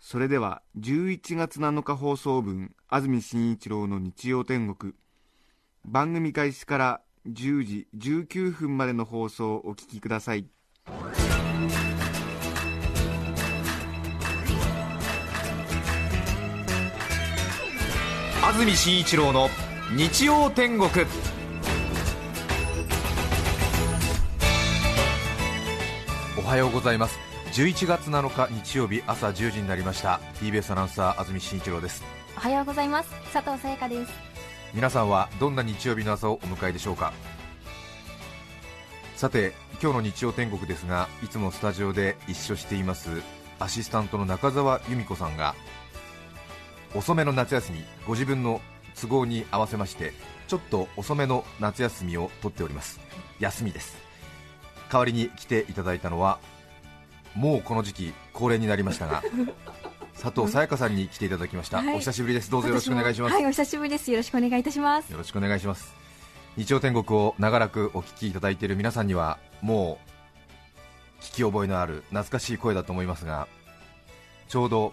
それでは11月7日放送分安住紳一郎の日曜天国。番組開始から10時19分までの放送をお聞きください。安住紳一郎の日曜天国。おはようございます。11月7日日曜日朝10時になりました。TBS アナウンサー安住紳一郎です。おはようございます。佐藤さやかです。皆さんはどんな日曜日の朝をお迎えでしょうか？さて今日の日曜天国ですがいつもスタジオで一緒していますアシスタントの中澤由美子さんが遅めの夏休みご自分の都合に合わせましてちょっと遅めの夏休みを取っております。休みです。代わりに来ていただいたのはもうこの時期恒例になりましたが 佐藤さやかさんに来ていただきました、はい。お久しぶりです。どうぞよろしくお願いします、はいお久しぶりです。よろしくお願いいたします。よろしくお願いします。日曜天国を長らくお聞きいただいている皆さんにはもう聞き覚えのある懐かしい声だと思いますがちょうど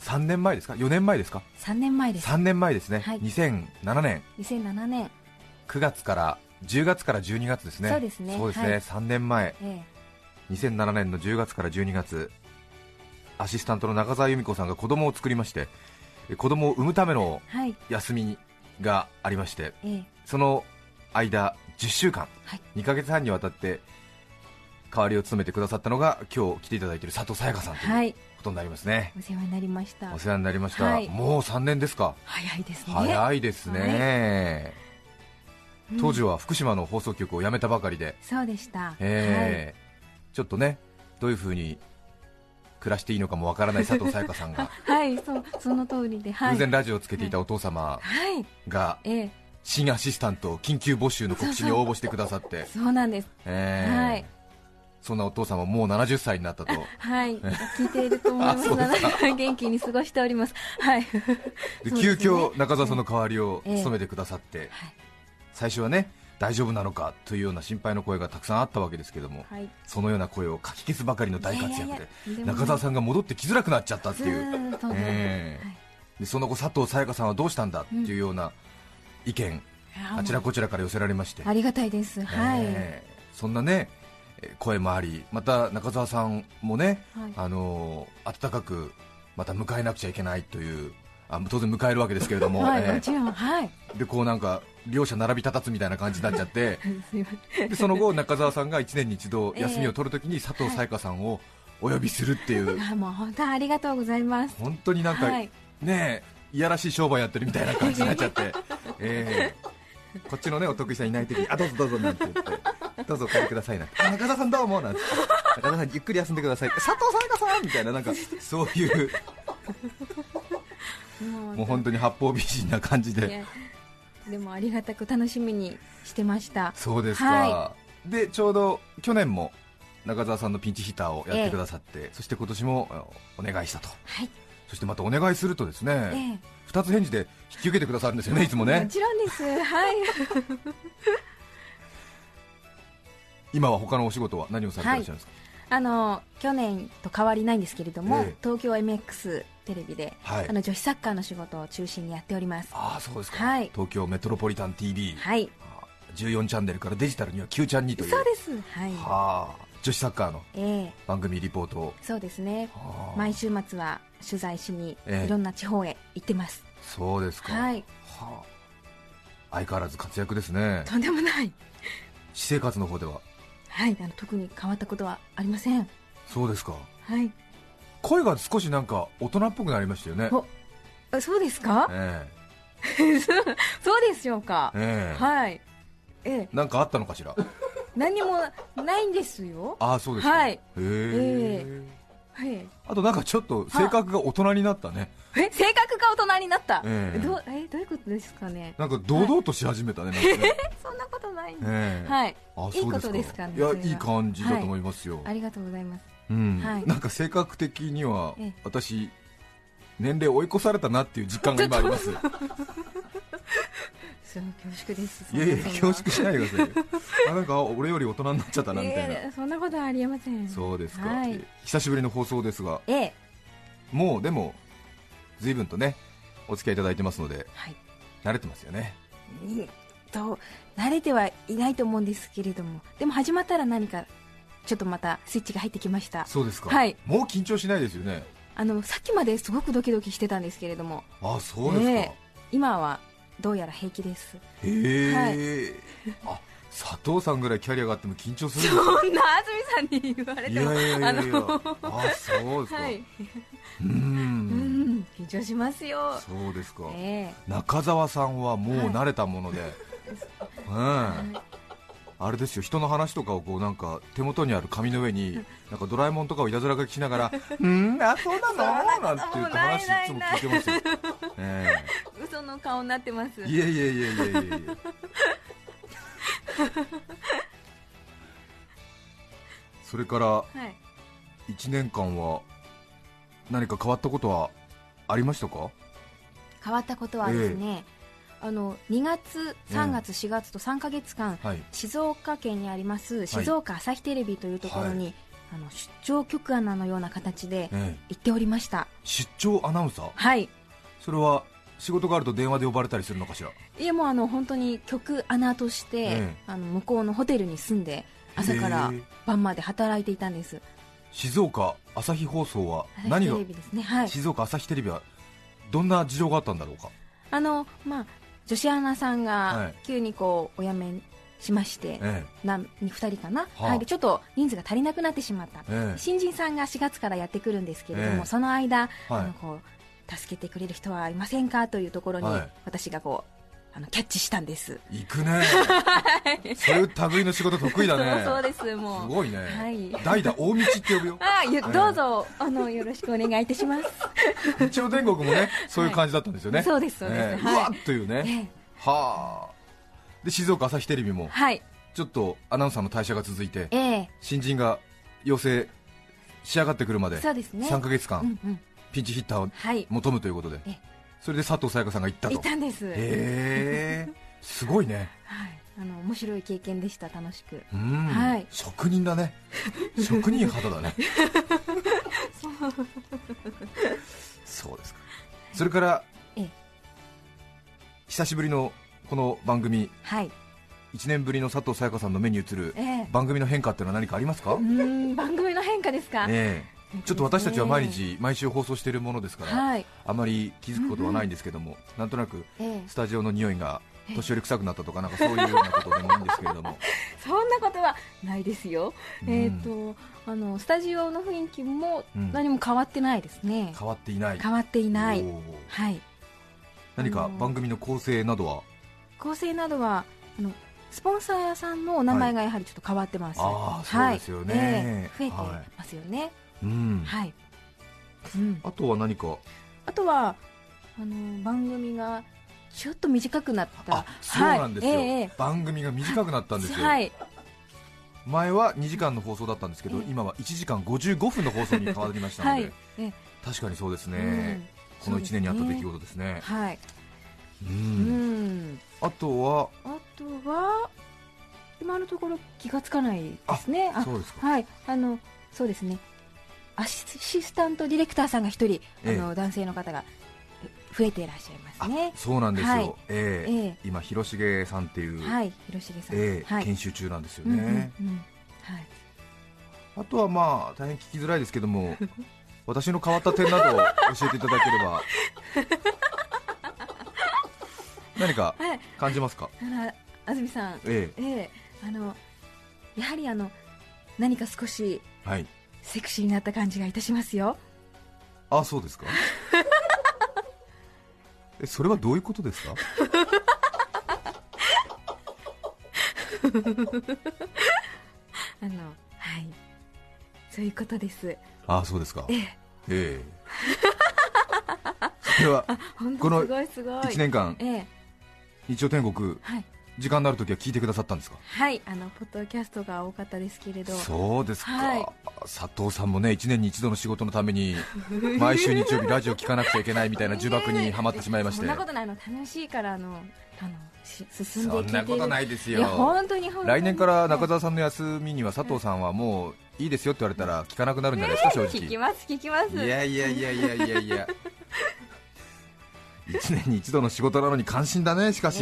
3年前ですか？4年前ですか？3年前です。3年前ですね、はい。2007年。2007年。9月から10月から12月ですね。そうですね。そうですね、はい。3年前。え2007年の10月から12月アシスタントの中澤由美子さんが子供を作りましてえ子供を産むための休みがありましてええ。その間10週間、はい。2ヶ月半にわたって代わりを務めてくださったのが今日来ていただいている佐藤さやかさんとはい。いうことになりますね、お世話になりました。お世話になりました、はい。もう3年ですか。早いですね。早いですね、うん当時は福島の放送局を辞めたばかりで、そうでした。えーちょっとねどういう風に暮らしていいのかもわからない佐藤さやかさんがはい、はい、そうその通りではい。偶然ラジオをつけていたお父様はいがええ。新アシスタント緊急募集の告知に応募してくださって、そうなんです。えーはい。そんなお父様もう70歳になったと。はい。聞いていると思います。元気に過ごしております。はい。でね急遽中澤さんの代わりをええ。務めてくださって、はい。最初はね大丈夫なのかというような心配の声がたくさんあったわけですけども、はい。そのような声をかき消すばかりの大活躍で中澤さんが戻ってきづらくなっちゃったっていう、でその後佐藤さやかさんはどうしたんだっていうような意見、あちらこちらから寄せられまして、ありがたいです。はい、ええそんなねえー声もありまた中澤さんもね、はい。あのー温かくまた迎えなくちゃいけないというあ当然迎えるわけですけれども、はい、ええ。もちろんはい。でこうなんか両者並び立たつみたいな感じになっちゃって。すいません。でその後中澤さんが1年に一度ええ休みを取るときに佐藤沙也加さんをお呼びするっていう、あもう本当ありがとうございます。本当になんか、はい。ねえいやらしい商売やってるみたいな感じになっちゃって、ええ。こっちのねお得意さんいないときにあどうぞどうぞなんて言って。どうぞお帰りくださいなんて。あ中澤さんどうもなんて。中澤さんゆっくり休んでください。佐藤沙也加さんみたいななんかそういうももう本当に八方美人な感じで。でもありがたく楽しみにしてました。そうですか、はでちょうど去年も中澤さんのピンチヒッターをやってくださって、そして今年もあお願いしたと。はい。そしてまたお願いするとですね、え二つ返事で引き受けてくださるんですよねいつもね。もちろんです。はい。今は他のお仕事は何をされていらっしゃるんですか、あの去年と変わりないんですけれども、ええ東京 MX テレビで、はいあの女子サッカーの仕事を中心にやっております。ああそうですか、はい東京メトロポリタン TV、はい。あー14チャンネルからデジタルには9ちゃんにというそうです。はい。はあ女子サッカーのええ番組リポートをそうですね。はあ毎週末は取材しにええいろんな地方へ行ってます。そうですか、はい。はあ相変わらず活躍ですねとんでもない。私生活の方でははい。あの特に変わったことはありません。そうですかはい。声が少しなんか大人っぽくなりましたよねおあそうですか？え そうでしょうか？え。ええはい。ええ。なんかあったのかしら？何もないんですよああそうですかはいへええはいあとなんかちょっと性格が大人になったね。え性格が大人になった、ええ。どうえどういうことですかね。なんか堂々とし始めたね そんなことない。んではい。あいいことですかね。いやいい感じだと思いますよ、ありがとうございます。うん。はい。なんか性格的にはええ。私年齢追い越されたなっていう実感が今あります そう恐縮です。いやいや恐縮しないでくださいよ。あなんか俺より大人になっちゃったなみたいな、ええそんなことはありえません。そうですか、はい。久しぶりの放送ですが。ええ。もうでも随分とねお付き合いいただいてますのではい。慣れてますよね。うんと慣れてはいないと思うんですけれども。でも始まったら何かちょっとまたスイッチが入ってきました。そうですか、はい。もう緊張しないですよね。あのさっきまですごくドキドキしてたんですけれども。あそうですか、ええ。今はどうやら平気です。へえ、あ佐藤さんぐらいキャリアがあっても緊張するんそんな安住さんに言われてもやいやいやいや。あのあそうですか、はい、ううん。ん緊張しますよ。そうですか、え中澤さんはもう慣れたもので、うんあれですよ人の話とかをこうなんか手元にある紙の上になんかドラえもんとかをいたずら書きしながら「うんあそうなの?」なんて言って話いつも聞いてますよ、ええ。嘘の顔になってます。えいやいやいやいやいやいやそれからはい1年間は何か変わったことはありましたか？変わったことはですね、あの2月、3月、4月と3か月間、はい。静岡県にあります静岡朝日テレビというところに、あの出張局アナのような形でええ。行っておりました。出張アナウンサー？はい。それは仕事があると電話で呼ばれたりするのかしら？いやもうあの本当に局アナとして、ええ。あの向こうのホテルに住んで朝から晩まで働いていたんです。静岡朝日放送は何が？静岡朝日テレビはどんな事情があったんだろうか？あのまあ女子アナさんはい。が急にこうお辞めしまして、えなん2人かな、はあ。はい、でちょっと人数が足りなくなってしまった、ええ。新人さんが4月からやってくるんですけれども、ええ。その間、はい。あのこう助けてくれる人はいませんか？というところに、はい。私がこうあのキャッチしたんです、え行くね。そういう類の仕事得意だね。そうですもう。すごいね、はい。代打大道って呼ぶよ。あゆええどうぞ、あのよろしくお願いいたします。日曜天国もねそういう感じだったんですよね、そうですそうです。ええ。はい。うわっというね、ええ。はあ。で静岡朝日テレビもはい、ちょっとアナウンサーの退社が続いてええ新人が養成仕上がってくるまでそうですね。3か月間うんうん、ピンチヒッターをはい、求むということでええそれで佐藤沙也加さんが行ったと。いたんです。へえ。すごいね。はい、あの面白い経験でした、楽しく。うん、はい。職人だね。職人肌だね。そう。ですか。それからええ。久しぶりのこの番組。はい、1年ぶりの佐藤沙也加さんの目に映るええ。番組の変化っていうのは何かありますか、うーん、番組の変化ですか？ええ ちょっと私たちは毎日毎週放送しているものですから、はい、あまり気づくことはないんですけども、なんとなくええ。スタジオの匂いが年寄り臭くなったとかなんかそういうようなことでもいいんですけれども。そんなことはないですよ。うん。えっ、と、あのスタジオの雰囲気もうん。何も変わってないですね。変わっていない。変わっていない。はい。何か番組の構成などは？構成などはあのスポンサーさんのお名前がやはりちょっと変わってます。あーそうですよね。増えてはい。ますよね。うんはい。うん。あとは何か？あとはあの番組がちょっと短くなった。あそうなんですよ、はいええ番組が短くなったんですよ、はい。前は2時間の放送だったんですけど、ええ今は1時間55分の放送に変わりましたので、はい。ええ確かにそうですね、うんこの1年にあった出来そうですね事ですねはい。ううんん。あとは？あとは今のところ気がつかないですね。あそうですかはい。あのそうですね。アシスタントディレクターさんが一人、ええ。あの男性の方が増えていらっしゃいますね。そうなんですよ、はい。ええ。ええ。今広重さんっていう、はい、広重さん。ええはい。研修中なんですようんね、うんうん。はい。あとはまあ大変聞きづらいですけども 私の変わった点などを教えていただければ。何かはい。感じますか？あら、安住さん、ええ。えあのやはりあの何か少しえはいセクシーになった感じがいたしますよ。あそうですか。えそれはどういうことですか？あのはい。そういうことです。ああそうですか。ええ。ええ。それは本この当すごいすごい。1年間ええ。日曜天国はい時間のある時は聞いてくださったんですか？はいあのポッドキャストが多かったですけれど。そうですか、はい。佐藤さんもね1年に一度の仕事のために 毎週日曜日ラジオ聞かなくちゃいけないみたいな呪縛にはまってしまいまして。そんなことないの。楽しいからあのあのし進んでそんなことないですよ。本当に本当に。来年から中澤さんの休みには佐藤さんはもういいですよって言われたら聞かなくなるんじゃないですか、正聞き直ます聞きます。いやいやいやいやいやいや1年に一度の仕事なのに感心だね。しかし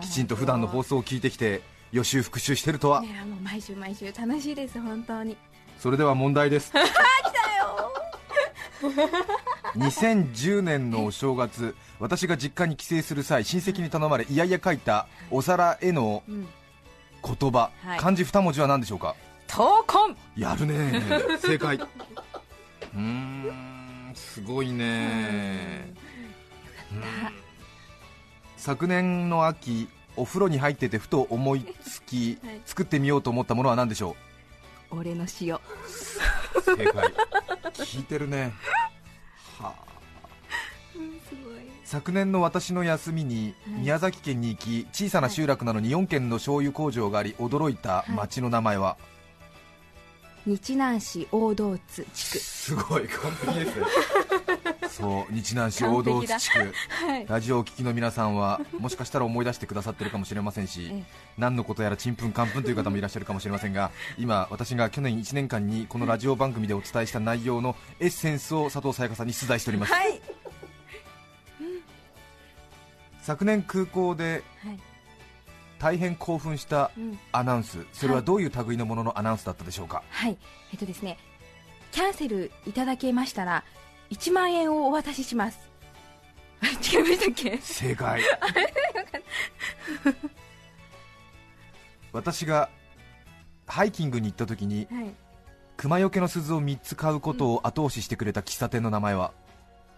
きちんと普段の放送を聞いてきて予習復習してるとは。ねあの毎週毎週楽しいです本当に。それでは問題です。2010 年のお正月私が実家に帰省する際親戚に頼まれいやいや書いたお皿へのうん。言葉、はい。漢字2文字は何でしょうか？闘魂。やるね。正解。うーんすごいね。うん昨年の秋お風呂に入っててふと思いつき、はい。作ってみようと思ったものは何でしょ俺の塩。う正解。聞いてるね。はあ。うんすごい。昨年の私の休みにはい。宮崎県に行き小さな集落なのに4軒の醤油工場があり驚いた町の名前は、日南市大道津地区。すごい完璧ですね。そう日南市大道津地区。はい。ラジオをお聞きの皆さんはもしかしたら思い出してくださってるかもしれませんしええ。何のことやらちんぷんかんぷんという方もいらっしゃるかもしれませんが今私が去年1年間にこのラジオ番組でお伝えした内容のエッセンスを佐藤さやかさんに出題しております。はい。昨年空港ではい大変興奮したうん。アナウンス。それはどういう類のもののアナウンスだったでしょうか？はい。えっとですねキャンセルいただけましたら1万円をお渡しします。あ違いましたっけ？正解。私がハイキングに行った時にはい。熊よけの鈴を3つ買うことを後押ししてくれた喫茶店の名前は？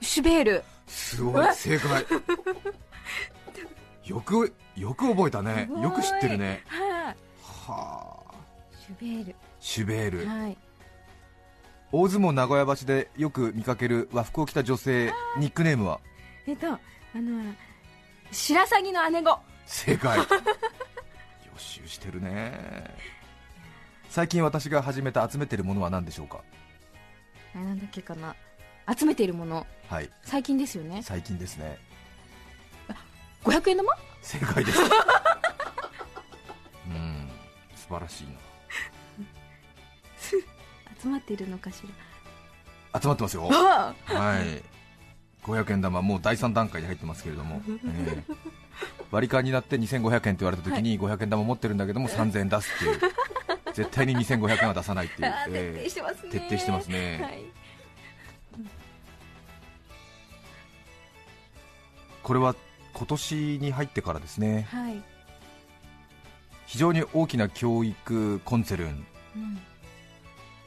シュベール。すごい。正解 よくよく覚えたね。よく知ってるね。はあ。シュベーシュベール。ルはい。大相撲名古屋橋でよく見かける和服を着た女性ニックネームは？えっとあの白鷺の姉子正解。予習してるね。最近私が始めた集めてるものは何でしょうか？あなんだっけかな。集めているもの。はい。最近ですよね。最近ですね500円玉？正解です。うん素晴らしい集まっているのかしな集まってますよ。はい。500円玉もう第3段階に入ってますけれども、ええ。割り勘になって2500円って言われた時に500円玉持ってるんだけども 3000円出すっていう。絶対に2500円は出さないっていう、ええ。徹底してますね。徹底してますね。はい。これは今年に入ってからですね。はい、非常に大きな教育コンツェルン。うん、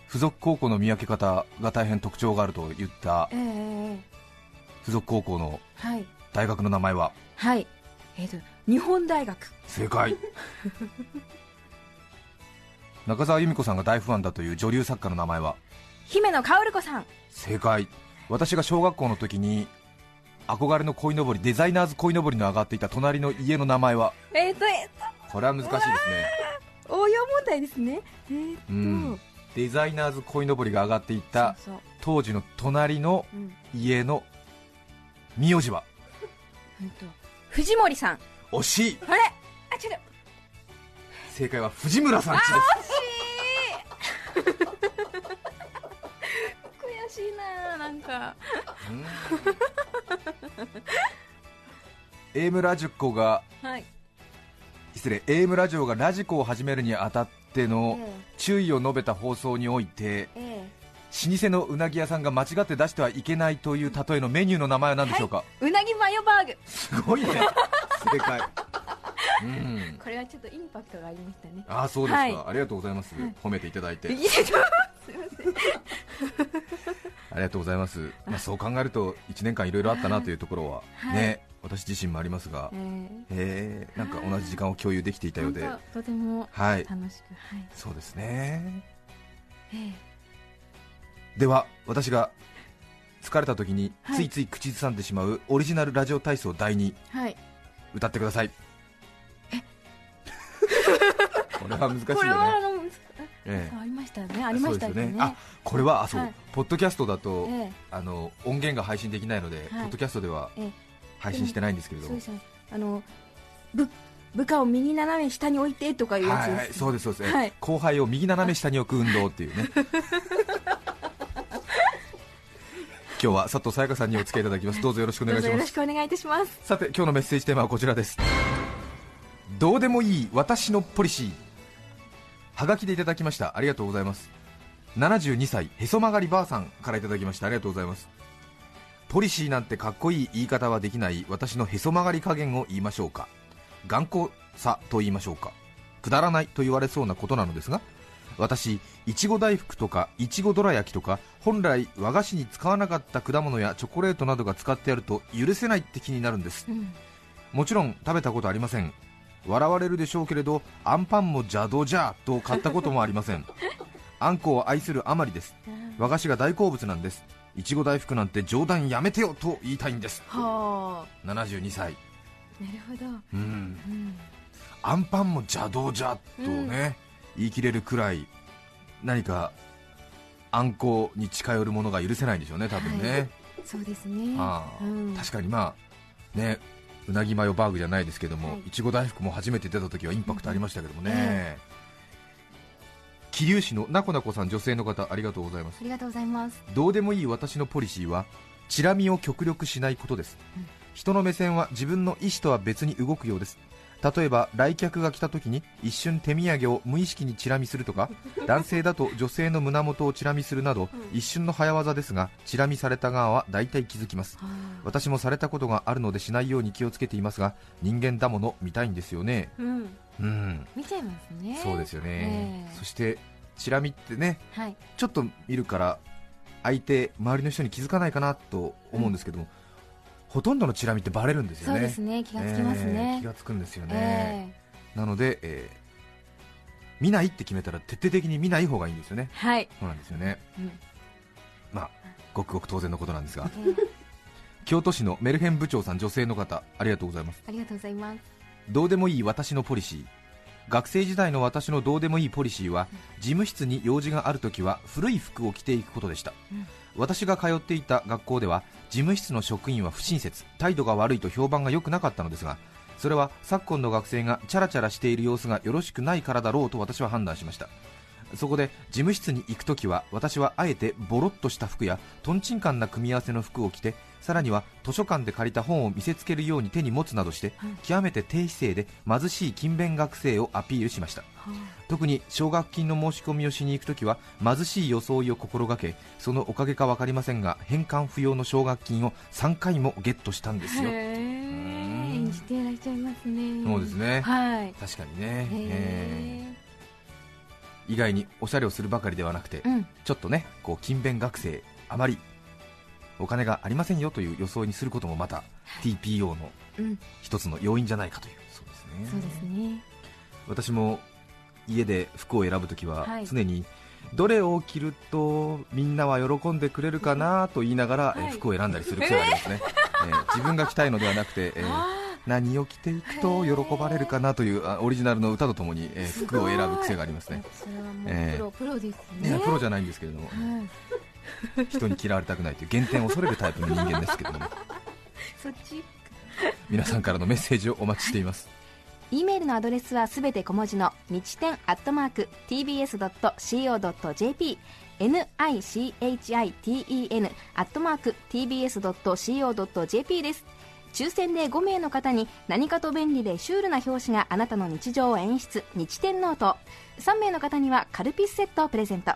付属高校の見分け方が大変特徴があると言ったええええ付属高校のはい。大学の名前は？はい。えっ、と日本大学。正解。中澤由美子さんが大ファンだという女流作家の名前は？姫野薫子さん。正解。私が小学校の時に憧れの鯉のぼりデザイナーズ鯉のぼりの上がっていた隣の家の名前は？えっ、とえっ、これは難しいですね。と応用問題ですね。えっ、と、うん。デザイナーズ鯉のぼりが上がっていた当時の隣のうん。家の名字は？うんと藤森さん。惜しい。あれ？あ違う正解は藤村さんちですしいななんか。うん。AM ラジコがはい。失礼 AM ラジオがラジコを始めるにあたってのえ注意を述べた放送においてええ。老舗のうなぎ屋さんが間違って出してはいけないという例えのメニューの名前は何でしょうか、えうなぎマヨバーグ。すごいね。正解。うん。これはちょっとインパクトがありましたね。ああそうですか、はい。ありがとうございます、はい。褒めていただいて。すいません。ありがとうございます、まあ、そう考えると1年間いろいろあったなというところは、はい。ね私自身もありますが、ええー、なんか同じ時間を共有できていたー、ようで、本当とてもはい、楽しくはい、そうですね。えでは私が疲れた時にはい。ついつい口ずさんでしまうオリジナルラジオ体操第2ー、はい。歌ってください。これは難しいよね、のえ。ありましたよね。ありましたよね。あこれはあそう、はい。ポッドキャストだと、えあの音源が配信できないので、ポッドキャストではええ。配信してないんですけれども。そうですねあの部部下を右斜め下に置いてとかいうやつです、はいはい、そうですそうです、はい。後輩を右斜め下に置く運動っていうね。今日は佐藤さやかさんにお付き合いいただきます。どうぞよろしくお願いします。よろしくお願いいたします。さて今日のメッセージテーマはこちらです。どうでもいい私のポリシーはがきでいただきました。ありがとうございます。72歳へそ曲がりばあさんからいただきました。ありがとうございます。ポリシーなんてかっこいい言い方はできない私のへそ曲がり加減を言いましょうか。頑固さと言いましょうか。くだらないと言われそうなことなのですが私いちご大福とかいちごどら焼きとか本来和菓子に使わなかった果物やチョコレートなどが使ってあると許せないって気になるんです。うん。もちろん食べたことありません笑われるでしょうけれどアンパンも邪道じゃと買ったこともありません。あんこを愛するあまりです。和菓子が大好物なんです。いちご大福なんて冗談やめてよと言いたいんです。は72歳。あなるほど、うん。うん、アンパンも邪道じゃとね、言い切れるくらい何かあんこに近寄るものが許せないんでしょうね多分ね、そうですね。ああ。うん。確かにまあねうなぎマヨバーグじゃないですけども、はい。いちご大福も初めて出た時はインパクトありましたけどもね、桐生市のなこなこさん女性の方ありがとうございます。ありがとうございます。どうでもいい私のポリシーはチラ見を極力しないことです、うん。人の目線は自分の意思とは別に動くようです例えば来客が来た時に一瞬手土産を無意識にチラ見するとか 男性だと女性の胸元をチラ見するなど、うん。一瞬の早業ですがチラ見された側は大体気づきます。はあ私もされたことがあるのでしないように気をつけていますが人間だもの見たいんですよね。うん。うん。見ちゃいますね。そうですよね、ええ。そしてチラ見ってねはい。ちょっと見るから相手周りの人に気づかないかなと思うんですけども、ほとんどのチラ見ってバレるんですよね。そうですね。気がつきますえーね気、がつくんですよえね、えなので、えー見ないって決めたら徹底的に見ない方がいいんですよね。はい、そうなんですよね。うん。まあごくごく当然のことなんですが。ええ。京都市のメルヘン部長さん女性の方ありがとうございます。ありがとうございます。どうでもいい私のポリシー学生時代の私のどうでもいいポリシーは事務室に用事があるときは古い服を着ていくことでした、うん。私が通っていた学校では事務室の職員は不親切態度が悪いと評判が良くなかったのですがそれは昨今の学生がチャラチャラしている様子がよろしくないからだろうと私は判断しました。そこで事務室に行くときは私はあえてボロっとした服やとんちんかんな組み合わせの服を着てさらには図書館で借りた本を見せつけるように手に持つなどしてうん極めて低姿勢で貧しい勤勉学生をアピールしました。は特に奨学金の申し込みをしに行くときは貧しい装いを心がけそのおかげか分かりませんが返還不要の奨学金を3回もゲットしたんですよ。演じていらっしゃいますね。そうですね。はい。確かにね、えー。意外におしゃれをするばかりではなくて、うん。ちょっとねこう勤勉学生あまりお金がありませんよという装いにすることもまた TPO のうん。一つの要因じゃないかというそうですね。そうですね。私も家で服を選ぶときははい。常にどれを着るとみんなは喜んでくれるかなと言いながら、は服を選んだりする癖がありますね、えー。自分が着たいのではなくて、えー あ何を着ていくと喜ばれるかなというあオリジナルの歌とともに、え服を選ぶ癖がありますね。それはもうええプロ、ですいねやプロじゃないんですけれども、はい人に嫌われたくないという減点を恐れるタイプの人間ですけれども。そっち？皆さんからのメッセージをお待ちしています。E メールのアドレスはすべて小文字の nichiten アットマーク tbs.co.jp nichiten アットマーク tbs.co.jp です。抽選で5名の方に何かと便利でシュールな表紙があなたの日常を演出。にち10ノート。3名の方にはカルピスセットをプレゼント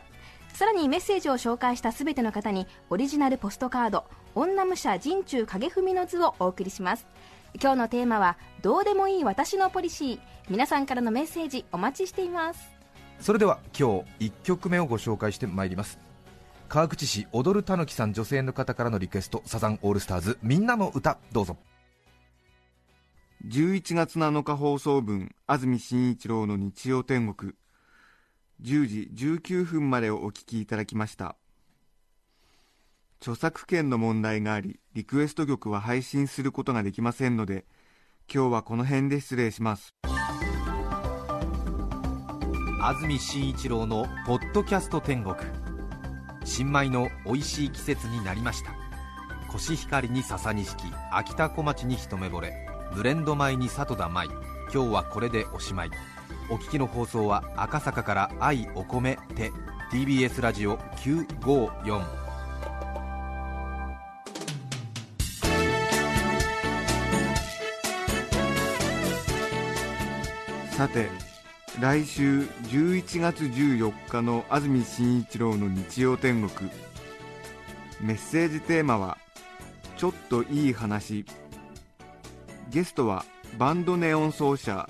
さらにメッセージを紹介したすべての方にオリジナルポストカード女武者陣中影踏の図をお送りします。今日のテーマはどうでもいい私のポリシー。皆さんからのメッセージお待ちしています。それでは今日1曲目をご紹介してまいります。川口市踊るたぬきさん女性の方からのリクエストサザンオールスターズみんなの歌どうぞ。11月7日放送分安住紳一郎の日曜天国10時19分までをお聞きいただきました。著作権の問題がありリクエスト曲は配信することができませんので今日はこの辺で失礼します。安住紳一郎の「ポッドキャスト天国」新米の美味しい季節になりました。コシヒカリに笹錦秋田小町に一目惚れ。ブレンド米に里田舞。今日はこれでおしまい。お聞きの放送は赤坂から愛お米て TBS ラジオ954さて来週11月14日の安住紳一郎の日曜天国。メッセージテーマは「ちょっといい話」ゲストはバンドネオン奏者